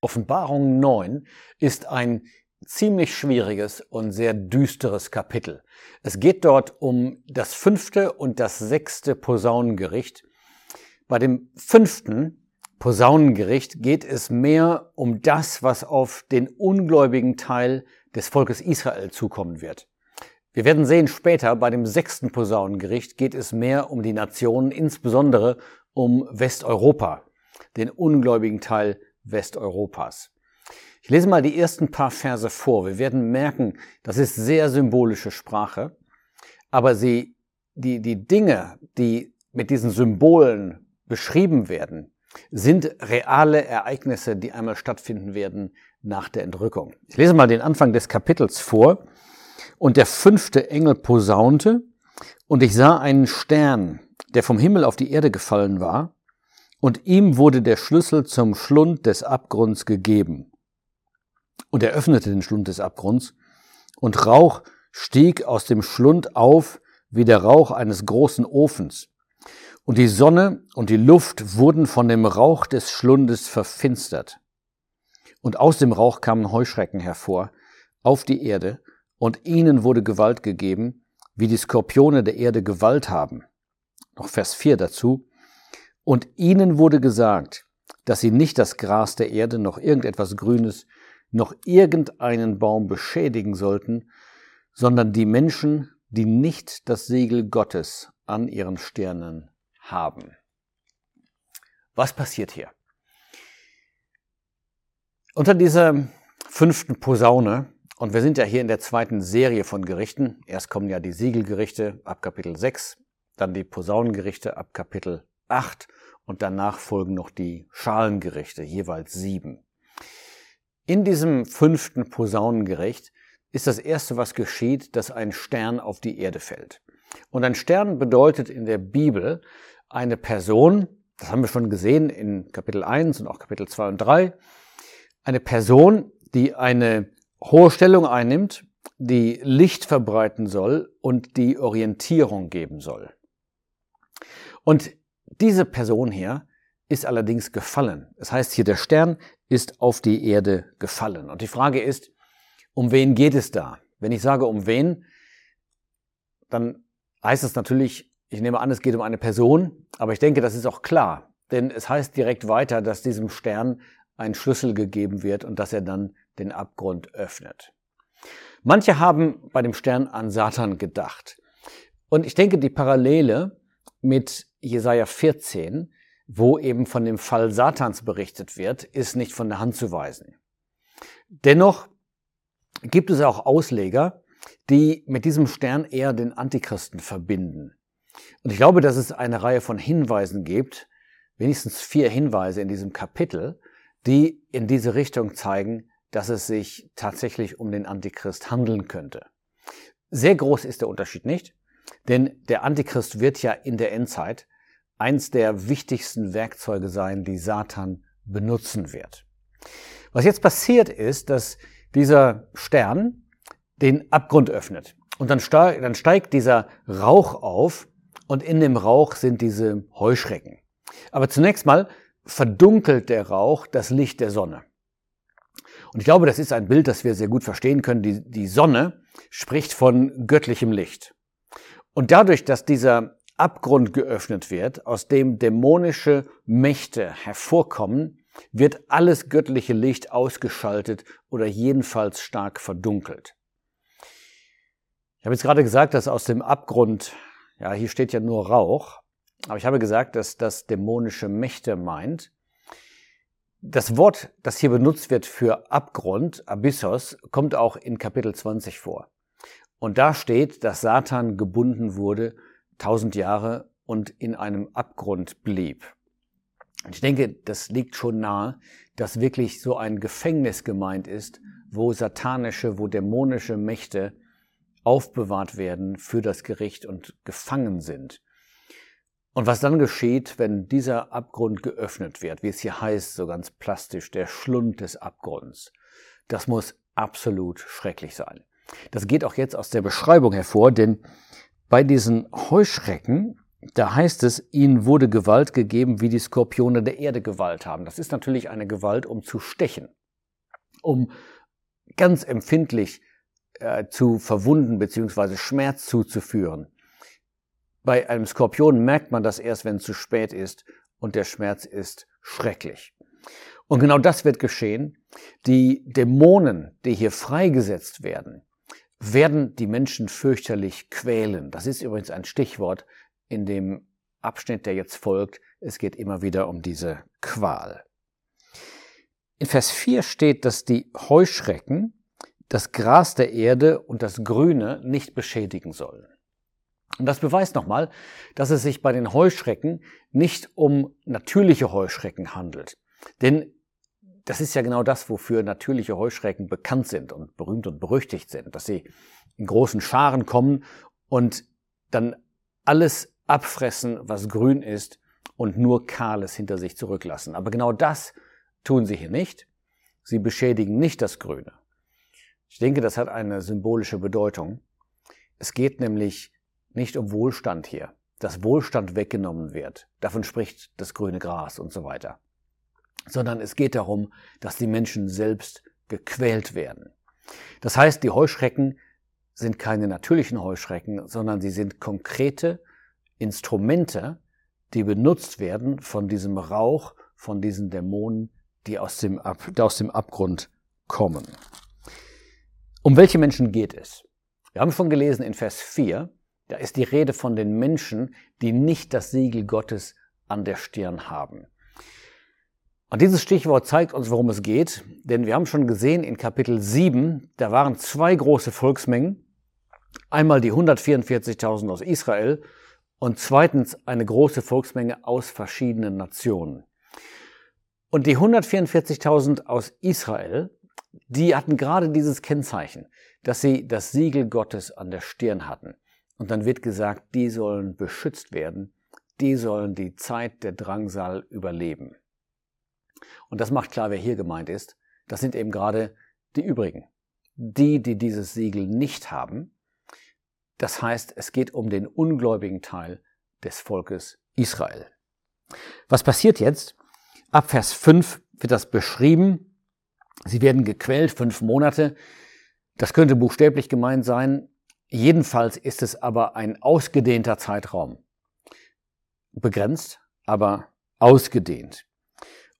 Offenbarung 9 ist ein ziemlich schwieriges und sehr düsteres Kapitel. Es geht dort um das fünfte und das sechste Posaunengericht. Bei dem fünften Posaunengericht geht es mehr um das, was auf den ungläubigen Teil des Volkes Israel zukommen wird. Wir werden sehen später, bei dem sechsten Posaunengericht geht es mehr um die Nationen, insbesondere um Westeuropa, den ungläubigen Teil Westeuropas. Ich lese mal die ersten paar Verse vor. Wir werden merken, das ist sehr symbolische Sprache, aber sie, die, die Dinge, die mit diesen Symbolen beschrieben werden, sind reale Ereignisse, die einmal stattfinden werden nach der Entrückung. Ich lese mal den Anfang des Kapitels vor. Und der fünfte Engel posaunte, und ich sah einen Stern, der vom Himmel auf die Erde gefallen war, und ihm wurde der Schlüssel zum Schlund des Abgrunds gegeben. Und er öffnete den Schlund des Abgrunds, und Rauch stieg aus dem Schlund auf wie der Rauch eines großen Ofens. Und die Sonne und die Luft wurden von dem Rauch des Schlundes verfinstert. Und aus dem Rauch kamen Heuschrecken hervor auf die Erde, und ihnen wurde Gewalt gegeben, wie die Skorpione der Erde Gewalt haben. Noch Vers 4 dazu. Und ihnen wurde gesagt, dass sie nicht das Gras der Erde, noch irgendetwas Grünes, noch irgendeinen Baum beschädigen sollten, sondern die Menschen, die nicht das Siegel Gottes an ihren Sternen haben. Was passiert hier? Unter dieser fünften Posaune, und wir sind ja hier in der zweiten Serie von Gerichten, erst kommen ja die Siegelgerichte ab Kapitel 6, dann die Posaunengerichte ab Kapitel 8 und danach folgen noch die Schalengerichte, jeweils sieben. In diesem fünften Posaunengericht ist das erste, was geschieht, dass ein Stern auf die Erde fällt. Und ein Stern bedeutet in der Bibel eine Person, das haben wir schon gesehen in Kapitel 1 und auch Kapitel 2 und 3, eine Person, die eine hohe Stellung einnimmt, die Licht verbreiten soll und die Orientierung geben soll. Und diese Person hier ist allerdings gefallen. Das heißt hier, der Stern ist auf die Erde gefallen. Und die Frage ist, um wen geht es da? Wenn ich sage um wen, dann heißt es natürlich, ich nehme an, es geht um eine Person, aber ich denke, das ist auch klar. Denn es heißt direkt weiter, dass diesem Stern ein Schlüssel gegeben wird und dass er dann den Abgrund öffnet. Manche haben bei dem Stern an Satan gedacht. Und ich denke, die Parallele mit Jesaja 14, wo eben von dem Fall Satans berichtet wird, ist nicht von der Hand zu weisen. Dennoch gibt es auch Ausleger, die mit diesem Stern eher den Antichristen verbinden. Und ich glaube, dass es eine Reihe von Hinweisen gibt, wenigstens vier Hinweise in diesem Kapitel, die in diese Richtung zeigen, dass es sich tatsächlich um den Antichrist handeln könnte. Sehr groß ist der Unterschied nicht, denn der Antichrist wird ja in der Endzeit eins der wichtigsten Werkzeuge sein, die Satan benutzen wird. Was jetzt passiert ist, dass dieser Stern den Abgrund öffnet. Und dann, steigt, dann steigt dieser Rauch auf und in dem Rauch sind diese Heuschrecken. Aber zunächst mal verdunkelt der Rauch das Licht der Sonne. Und ich glaube, das ist ein Bild, das wir sehr gut verstehen können. Die, die Sonne spricht von göttlichem Licht. Und dadurch, dass dieser Abgrund geöffnet wird, aus dem dämonische Mächte hervorkommen, wird alles göttliche Licht ausgeschaltet oder jedenfalls stark verdunkelt. Ich habe jetzt gerade gesagt, dass aus dem Abgrund, ja, hier steht ja nur Rauch, aber ich habe gesagt, dass das dämonische Mächte meint. Das Wort, das hier benutzt wird für Abgrund, Abyssos, kommt auch in Kapitel 20 vor. Und da steht, dass Satan gebunden wurde, tausend Jahre und in einem Abgrund blieb. Ich denke, das liegt schon nahe, dass wirklich so ein Gefängnis gemeint ist, wo satanische, wo dämonische Mächte aufbewahrt werden für das Gericht und gefangen sind. Und was dann geschieht, wenn dieser Abgrund geöffnet wird, wie es hier heißt, so ganz plastisch, der Schlund des Abgrunds, das muss absolut schrecklich sein. Das geht auch jetzt aus der Beschreibung hervor, denn bei diesen Heuschrecken da heißt es, ihnen wurde Gewalt gegeben, wie die Skorpione der Erde Gewalt haben. Das ist natürlich eine Gewalt, um zu stechen, um ganz empfindlich äh, zu verwunden bzw. Schmerz zuzuführen. Bei einem Skorpion merkt man das erst, wenn es zu spät ist und der Schmerz ist schrecklich. Und genau das wird geschehen. Die Dämonen, die hier freigesetzt werden, werden die Menschen fürchterlich quälen. Das ist übrigens ein Stichwort in dem Abschnitt, der jetzt folgt. Es geht immer wieder um diese Qual. In Vers 4 steht, dass die Heuschrecken das Gras der Erde und das Grüne nicht beschädigen sollen. Und das beweist nochmal, dass es sich bei den Heuschrecken nicht um natürliche Heuschrecken handelt. Denn das ist ja genau das, wofür natürliche Heuschrecken bekannt sind und berühmt und berüchtigt sind, dass sie in großen Scharen kommen und dann alles abfressen, was grün ist und nur Kahles hinter sich zurücklassen. Aber genau das tun sie hier nicht. Sie beschädigen nicht das Grüne. Ich denke, das hat eine symbolische Bedeutung. Es geht nämlich nicht um Wohlstand hier, dass Wohlstand weggenommen wird. Davon spricht das grüne Gras und so weiter. Sondern es geht darum, dass die Menschen selbst gequält werden. Das heißt, die Heuschrecken sind keine natürlichen Heuschrecken, sondern sie sind konkrete Instrumente, die benutzt werden von diesem Rauch, von diesen Dämonen, die aus dem, Ab aus dem Abgrund kommen. Um welche Menschen geht es? Wir haben schon gelesen in Vers 4, da ist die Rede von den Menschen, die nicht das Siegel Gottes an der Stirn haben. Und dieses Stichwort zeigt uns, worum es geht, denn wir haben schon gesehen in Kapitel 7, da waren zwei große Volksmengen. Einmal die 144.000 aus Israel und zweitens eine große Volksmenge aus verschiedenen Nationen. Und die 144.000 aus Israel, die hatten gerade dieses Kennzeichen, dass sie das Siegel Gottes an der Stirn hatten. Und dann wird gesagt, die sollen beschützt werden, die sollen die Zeit der Drangsal überleben. Und das macht klar, wer hier gemeint ist. Das sind eben gerade die übrigen. Die, die dieses Siegel nicht haben. Das heißt, es geht um den ungläubigen Teil des Volkes Israel. Was passiert jetzt? Ab Vers 5 wird das beschrieben. Sie werden gequält fünf Monate. Das könnte buchstäblich gemeint sein. Jedenfalls ist es aber ein ausgedehnter Zeitraum. Begrenzt, aber ausgedehnt.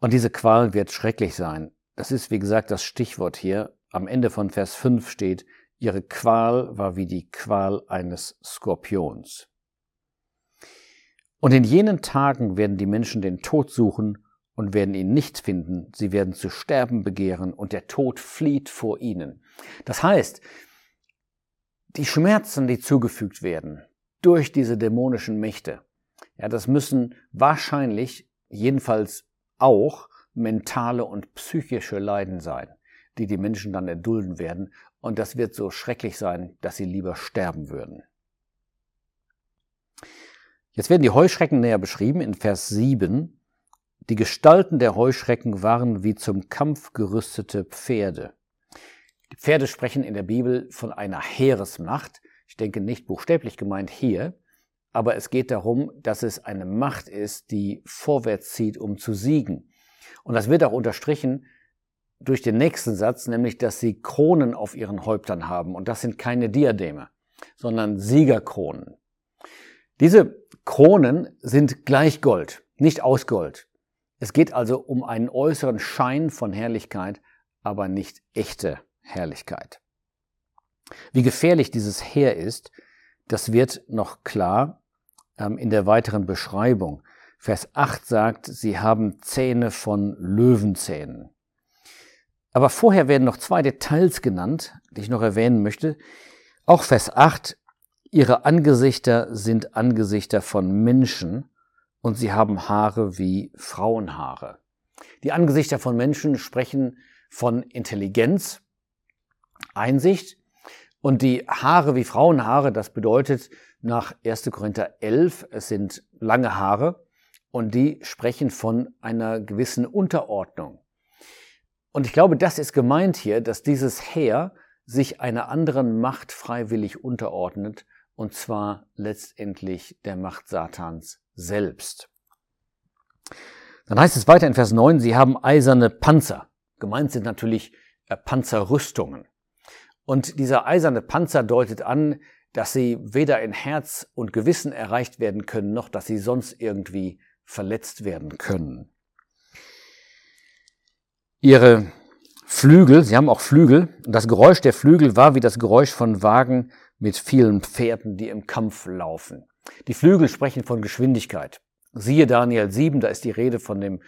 Und diese Qual wird schrecklich sein. Das ist, wie gesagt, das Stichwort hier. Am Ende von Vers 5 steht, ihre Qual war wie die Qual eines Skorpions. Und in jenen Tagen werden die Menschen den Tod suchen und werden ihn nicht finden. Sie werden zu sterben begehren und der Tod flieht vor ihnen. Das heißt, die Schmerzen, die zugefügt werden durch diese dämonischen Mächte, ja, das müssen wahrscheinlich, jedenfalls auch, mentale und psychische Leiden sein, die die Menschen dann erdulden werden. Und das wird so schrecklich sein, dass sie lieber sterben würden. Jetzt werden die Heuschrecken näher beschrieben in Vers 7. Die Gestalten der Heuschrecken waren wie zum Kampf gerüstete Pferde. Die Pferde sprechen in der Bibel von einer Heeresmacht. Ich denke nicht buchstäblich gemeint hier, aber es geht darum, dass es eine Macht ist, die vorwärts zieht, um zu siegen. Und das wird auch unterstrichen durch den nächsten Satz, nämlich, dass sie Kronen auf ihren Häuptern haben. Und das sind keine Diademe, sondern Siegerkronen. Diese Kronen sind gleich Gold, nicht aus Gold. Es geht also um einen äußeren Schein von Herrlichkeit, aber nicht echte Herrlichkeit. Wie gefährlich dieses Heer ist, das wird noch klar ähm, in der weiteren Beschreibung. Vers 8 sagt, sie haben Zähne von Löwenzähnen. Aber vorher werden noch zwei Details genannt, die ich noch erwähnen möchte. Auch Vers 8, ihre Angesichter sind Angesichter von Menschen und sie haben Haare wie Frauenhaare. Die Angesichter von Menschen sprechen von Intelligenz, Einsicht. Und die Haare wie Frauenhaare, das bedeutet nach 1. Korinther 11, es sind lange Haare und die sprechen von einer gewissen Unterordnung. Und ich glaube, das ist gemeint hier, dass dieses Heer sich einer anderen Macht freiwillig unterordnet und zwar letztendlich der Macht Satans selbst. Dann heißt es weiter in Vers 9, sie haben eiserne Panzer. Gemeint sind natürlich äh, Panzerrüstungen. Und dieser eiserne Panzer deutet an, dass sie weder in Herz und Gewissen erreicht werden können, noch dass sie sonst irgendwie verletzt werden können. Ihre Flügel, sie haben auch Flügel, und das Geräusch der Flügel war wie das Geräusch von Wagen mit vielen Pferden, die im Kampf laufen. Die Flügel sprechen von Geschwindigkeit. Siehe Daniel 7, da ist die Rede von dem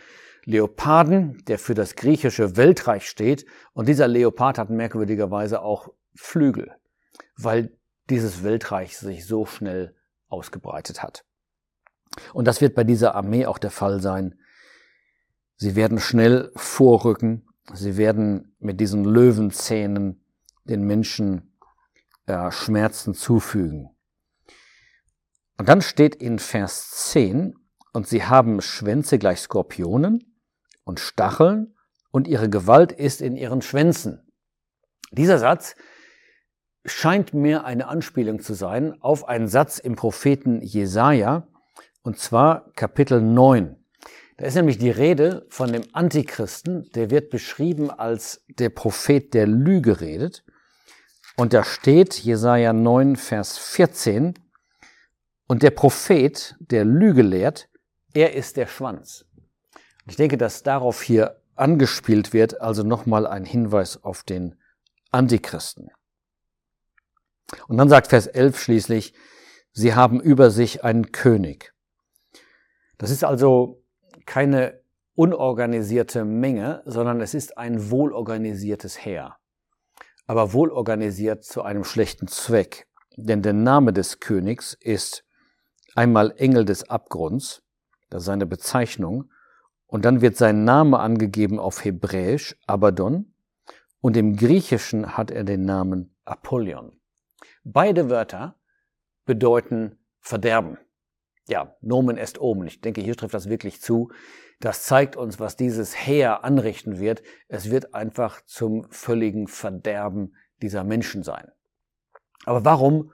Leoparden, der für das griechische Weltreich steht. Und dieser Leopard hat merkwürdigerweise auch Flügel, weil dieses Weltreich sich so schnell ausgebreitet hat. Und das wird bei dieser Armee auch der Fall sein. Sie werden schnell vorrücken. Sie werden mit diesen Löwenzähnen den Menschen äh, Schmerzen zufügen. Und dann steht in Vers 10, und sie haben Schwänze gleich Skorpionen und Stacheln und ihre Gewalt ist in ihren Schwänzen. Dieser Satz scheint mir eine Anspielung zu sein auf einen Satz im Propheten Jesaja, und zwar Kapitel 9. Da ist nämlich die Rede von dem Antichristen, der wird beschrieben als der Prophet, der Lüge redet. Und da steht Jesaja 9, Vers 14, und der Prophet, der Lüge lehrt, er ist der Schwanz. Ich denke, dass darauf hier angespielt wird, also nochmal ein Hinweis auf den Antichristen. Und dann sagt Vers 11 schließlich, sie haben über sich einen König. Das ist also keine unorganisierte Menge, sondern es ist ein wohlorganisiertes Heer. Aber wohlorganisiert zu einem schlechten Zweck. Denn der Name des Königs ist einmal Engel des Abgrunds, das ist seine Bezeichnung, und dann wird sein Name angegeben auf Hebräisch, Abaddon, und im Griechischen hat er den Namen Apollyon. Beide Wörter bedeuten Verderben. Ja, Nomen est omen. Ich denke, hier trifft das wirklich zu. Das zeigt uns, was dieses Heer anrichten wird. Es wird einfach zum völligen Verderben dieser Menschen sein. Aber warum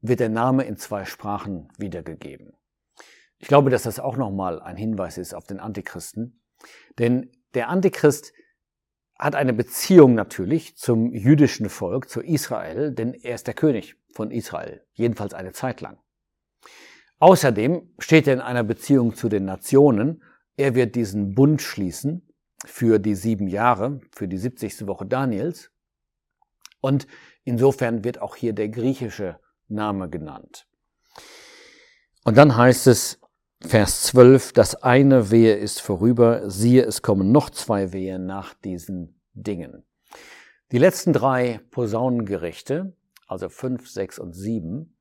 wird der Name in zwei Sprachen wiedergegeben? Ich glaube, dass das auch nochmal ein Hinweis ist auf den Antichristen. Denn der Antichrist hat eine Beziehung natürlich zum jüdischen Volk, zu Israel, denn er ist der König von Israel, jedenfalls eine Zeit lang. Außerdem steht er in einer Beziehung zu den Nationen. Er wird diesen Bund schließen für die sieben Jahre, für die 70. Woche Daniels. Und insofern wird auch hier der griechische Name genannt. Und dann heißt es, Vers 12, das eine Wehe ist vorüber, siehe, es kommen noch zwei Wehen nach diesen Dingen. Die letzten drei Posaunengerichte, also 5, 6 und 7,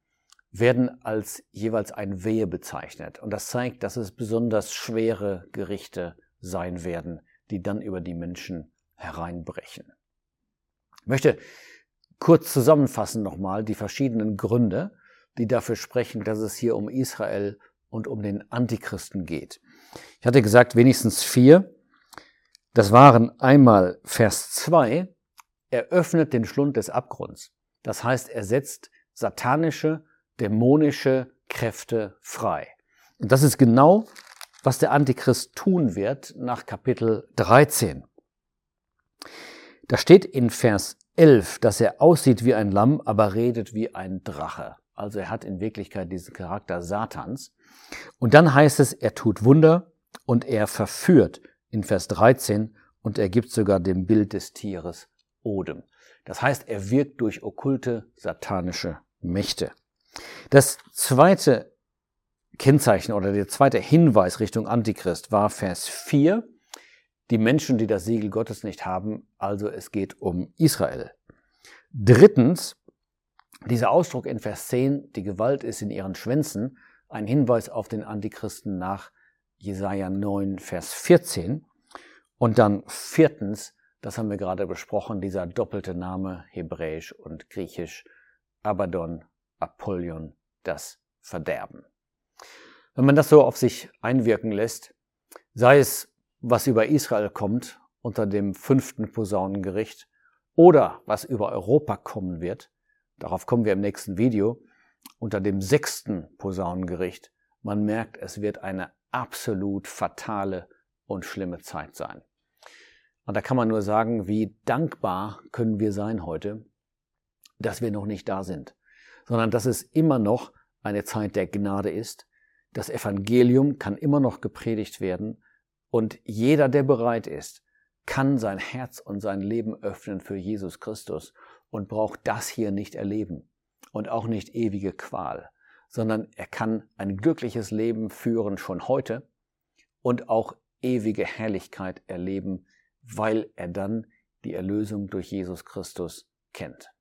werden als jeweils ein Wehe bezeichnet. Und das zeigt, dass es besonders schwere Gerichte sein werden, die dann über die Menschen hereinbrechen. Ich möchte kurz zusammenfassen nochmal die verschiedenen Gründe, die dafür sprechen, dass es hier um Israel und um den Antichristen geht. Ich hatte gesagt, wenigstens vier. Das waren einmal Vers 2, er öffnet den Schlund des Abgrunds. Das heißt, er setzt satanische, dämonische Kräfte frei. Und das ist genau, was der Antichrist tun wird nach Kapitel 13. Da steht in Vers 11, dass er aussieht wie ein Lamm, aber redet wie ein Drache. Also er hat in Wirklichkeit diesen Charakter Satans. Und dann heißt es, er tut Wunder und er verführt in Vers 13 und er gibt sogar dem Bild des Tieres Odem. Das heißt, er wirkt durch okkulte satanische Mächte. Das zweite Kennzeichen oder der zweite Hinweis Richtung Antichrist war Vers 4. Die Menschen, die das Siegel Gottes nicht haben, also es geht um Israel. Drittens, dieser Ausdruck in Vers 10, die Gewalt ist in ihren Schwänzen, ein Hinweis auf den Antichristen nach Jesaja 9, Vers 14. Und dann viertens, das haben wir gerade besprochen, dieser doppelte Name hebräisch und griechisch, Abaddon, Apollyon, das Verderben. Wenn man das so auf sich einwirken lässt, sei es, was über Israel kommt unter dem fünften Posaunengericht oder was über Europa kommen wird, darauf kommen wir im nächsten Video, unter dem sechsten Posaunengericht, man merkt, es wird eine absolut fatale und schlimme Zeit sein. Und da kann man nur sagen, wie dankbar können wir sein heute, dass wir noch nicht da sind, sondern dass es immer noch eine Zeit der Gnade ist. Das Evangelium kann immer noch gepredigt werden und jeder, der bereit ist, kann sein Herz und sein Leben öffnen für Jesus Christus und braucht das hier nicht erleben und auch nicht ewige Qual, sondern er kann ein glückliches Leben führen schon heute und auch ewige Herrlichkeit erleben, weil er dann die Erlösung durch Jesus Christus kennt.